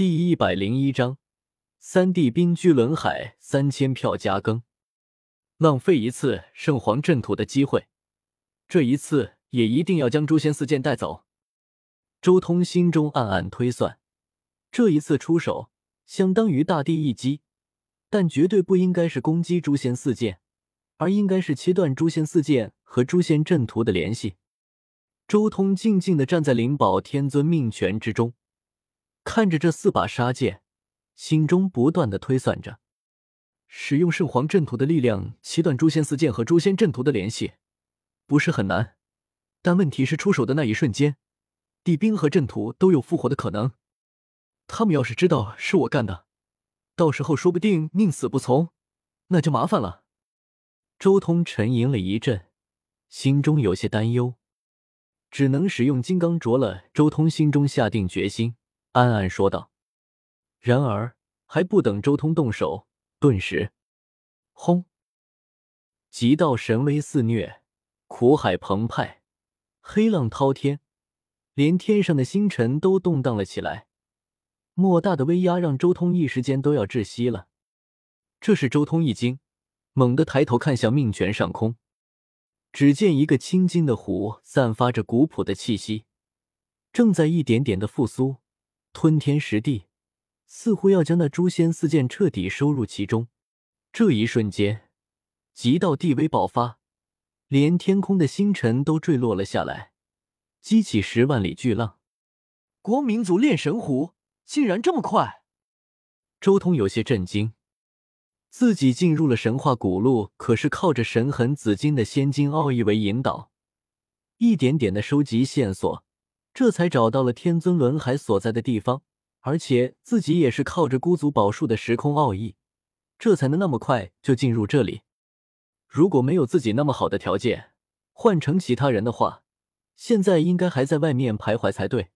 第一百零一章，三弟兵居轮海，三千票加更，浪费一次圣皇阵土的机会，这一次也一定要将诛仙四剑带走。周通心中暗暗推算，这一次出手相当于大地一击，但绝对不应该是攻击诛仙四剑，而应该是切断诛仙四剑和诛仙阵图的联系。周通静静的站在灵宝天尊命权之中。看着这四把杀剑，心中不断的推算着：使用圣皇阵图的力量切断诛仙四剑和诛仙阵图的联系，不是很难。但问题是，出手的那一瞬间，地兵和阵图都有复活的可能。他们要是知道是我干的，到时候说不定宁死不从，那就麻烦了。周通沉吟了一阵，心中有些担忧，只能使用金刚镯了。周通心中下定决心。暗暗说道。然而还不等周通动手，顿时，轰！极道神威肆虐，苦海澎湃，黑浪滔天，连天上的星辰都动荡了起来。莫大的威压让周通一时间都要窒息了。这时周通一惊，猛地抬头看向命泉上空，只见一个青金的湖散发着古朴的气息，正在一点点的复苏。吞天食地，似乎要将那诛仙四剑彻底收入其中。这一瞬间，极道地威爆发，连天空的星辰都坠落了下来，激起十万里巨浪。光明族炼神壶竟然这么快！周通有些震惊，自己进入了神话古路，可是靠着神痕紫金的仙金奥义为引导，一点点的收集线索。这才找到了天尊轮海所在的地方，而且自己也是靠着孤族宝术的时空奥义，这才能那么快就进入这里。如果没有自己那么好的条件，换成其他人的话，现在应该还在外面徘徊才对。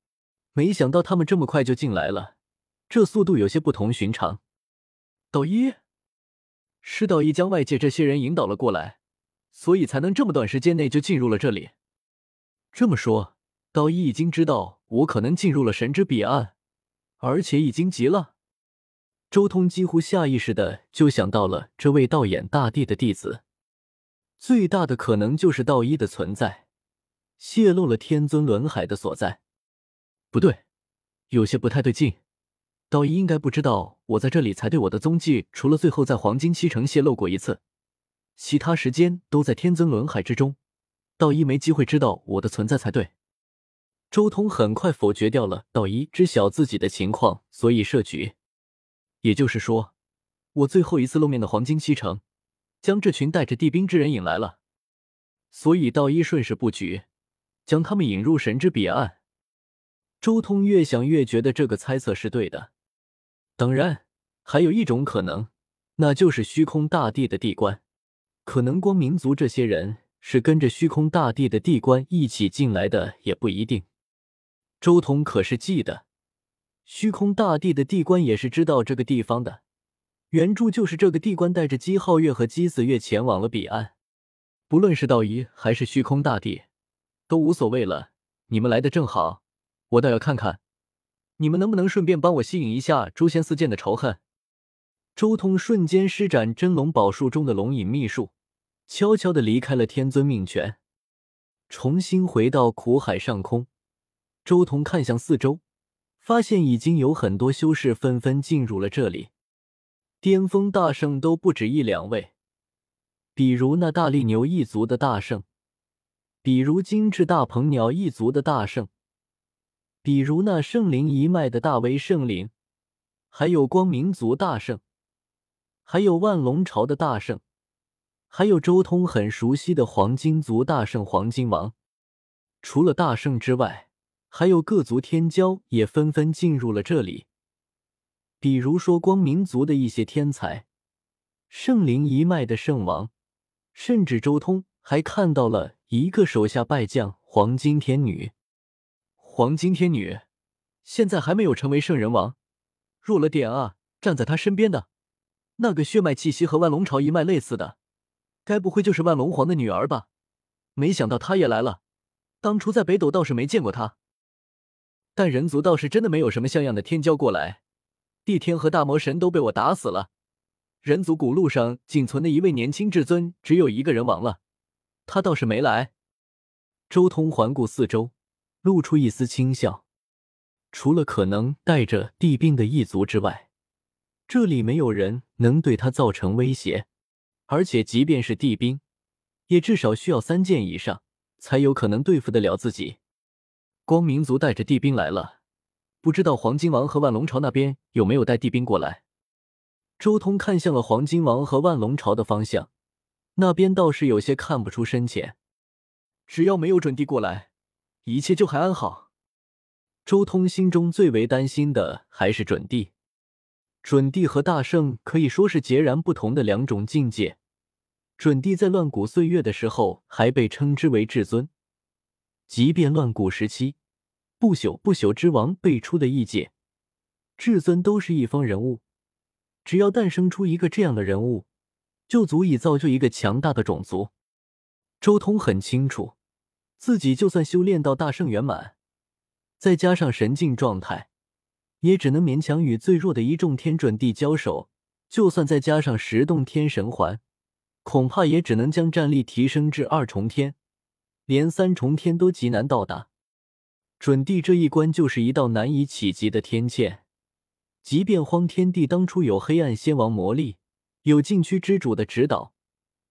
没想到他们这么快就进来了，这速度有些不同寻常。道一，是道一将外界这些人引导了过来，所以才能这么短时间内就进入了这里。这么说。道一已经知道我可能进入了神之彼岸，而且已经急了。周通几乎下意识的就想到了这位道眼大帝的弟子，最大的可能就是道一的存在泄露了天尊轮海的所在。不对，有些不太对劲。道一应该不知道我在这里才对，我的踪迹除了最后在黄金七城泄露过一次，其他时间都在天尊轮海之中。道一没机会知道我的存在才对。周通很快否决掉了道一知晓自己的情况，所以设局。也就是说，我最后一次露面的黄金七城，将这群带着地兵之人引来了，所以道一顺势布局，将他们引入神之彼岸。周通越想越觉得这个猜测是对的。当然，还有一种可能，那就是虚空大帝的地关，可能光明族这些人是跟着虚空大帝的地关一起进来的，也不一定。周通可是记得，虚空大帝的地官也是知道这个地方的。原著就是这个地官带着姬皓月和姬子月前往了彼岸。不论是道一还是虚空大帝，都无所谓了。你们来的正好，我倒要看看，你们能不能顺便帮我吸引一下诛仙四剑的仇恨。周通瞬间施展真龙宝术中的龙隐秘术，悄悄的离开了天尊命权，重新回到苦海上空。周通看向四周，发现已经有很多修士纷纷进入了这里，巅峰大圣都不止一两位，比如那大力牛一族的大圣，比如精致大鹏鸟一族的大圣，比如那圣灵一脉的大威圣灵，还有光明族大圣，还有万龙朝的大圣，还有周通很熟悉的黄金族大圣黄金王。除了大圣之外，还有各族天骄也纷纷进入了这里，比如说光明族的一些天才，圣灵一脉的圣王，甚至周通还看到了一个手下败将黄金天女。黄金天女现在还没有成为圣人王，弱了点啊！站在他身边的那个血脉气息和万龙朝一脉类似的，该不会就是万龙皇的女儿吧？没想到她也来了，当初在北斗倒是没见过她。但人族倒是真的没有什么像样的天骄过来，帝天和大魔神都被我打死了，人族古路上仅存的一位年轻至尊只有一个人亡了，他倒是没来。周通环顾四周，露出一丝轻笑。除了可能带着帝兵的异族之外，这里没有人能对他造成威胁。而且，即便是帝兵，也至少需要三件以上，才有可能对付得了自己。光明族带着帝兵来了。不知道黄金王和万龙朝那边有没有带帝兵过来？周通看向了黄金王和万龙朝的方向，那边倒是有些看不出深浅。只要没有准帝过来，一切就还安好。周通心中最为担心的还是准帝。准帝和大圣可以说是截然不同的两种境界。准帝在乱古岁月的时候还被称之为至尊，即便乱古时期。不朽不朽之王辈出的异界至尊都是一方人物，只要诞生出一个这样的人物，就足以造就一个强大的种族。周通很清楚，自己就算修炼到大圣圆满，再加上神境状态，也只能勉强与最弱的一众天准地交手。就算再加上十洞天神环，恐怕也只能将战力提升至二重天，连三重天都极难到达。准帝这一关就是一道难以企及的天堑，即便荒天帝当初有黑暗仙王魔力，有禁区之主的指导，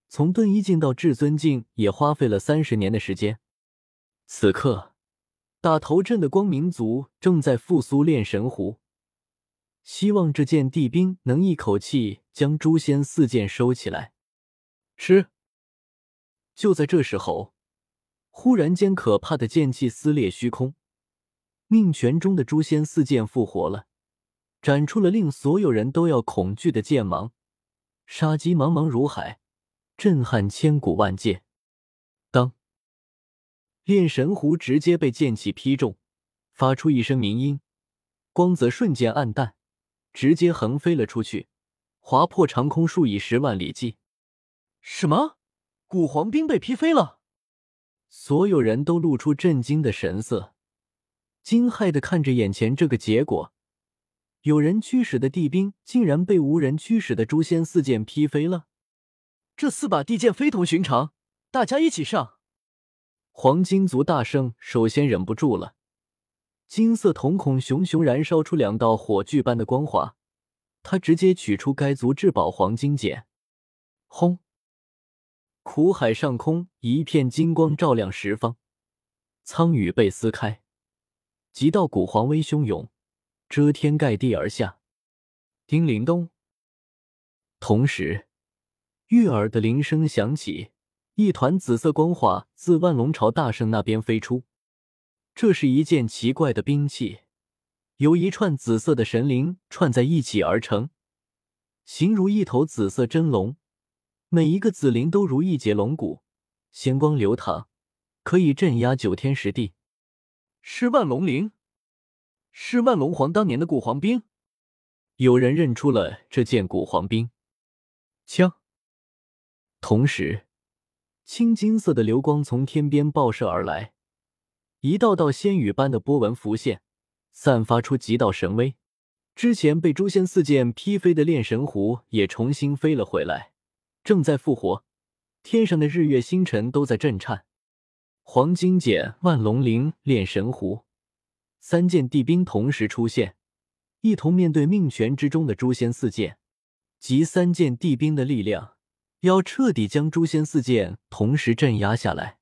从遁一境到至尊境也花费了三十年的时间。此刻，打头阵的光明族正在复苏炼神壶，希望这件帝兵能一口气将诛仙四剑收起来。是。就在这时候，忽然间，可怕的剑气撕裂虚空。命泉中的诛仙四剑复活了，展出了令所有人都要恐惧的剑芒，杀机茫茫如海，震撼千古万界。当炼神壶直接被剑气劈中，发出一声鸣音，光泽瞬间暗淡，直接横飞了出去，划破长空数以十万里计。什么？古皇兵被劈飞了？所有人都露出震惊的神色。惊骇的看着眼前这个结果，有人驱使的地兵竟然被无人驱使的诛仙四剑劈飞了。这四把地剑非同寻常，大家一起上！黄金族大圣首先忍不住了，金色瞳孔熊熊燃烧出两道火炬般的光华，他直接取出该族至宝黄金锏，轰！苦海上空一片金光照亮十方，苍宇被撕开。几道古黄威汹涌，遮天盖地而下。叮铃咚，同时，悦耳的铃声响起，一团紫色光华自万龙朝大圣那边飞出。这是一件奇怪的兵器，由一串紫色的神灵串在一起而成，形如一头紫色真龙，每一个紫灵都如一节龙骨，仙光流淌，可以镇压九天十地。是万龙灵，是万龙皇当年的古皇兵。有人认出了这件古皇兵，枪。同时，青金色的流光从天边爆射而来，一道道仙羽般的波纹浮现，散发出极道神威。之前被诛仙四剑劈飞的炼神壶也重新飞了回来，正在复活。天上的日月星辰都在震颤。黄金锏、万龙鳞、炼神壶，三件地兵同时出现，一同面对命权之中的诛仙四剑，集三件地兵的力量，要彻底将诛仙四剑同时镇压下来。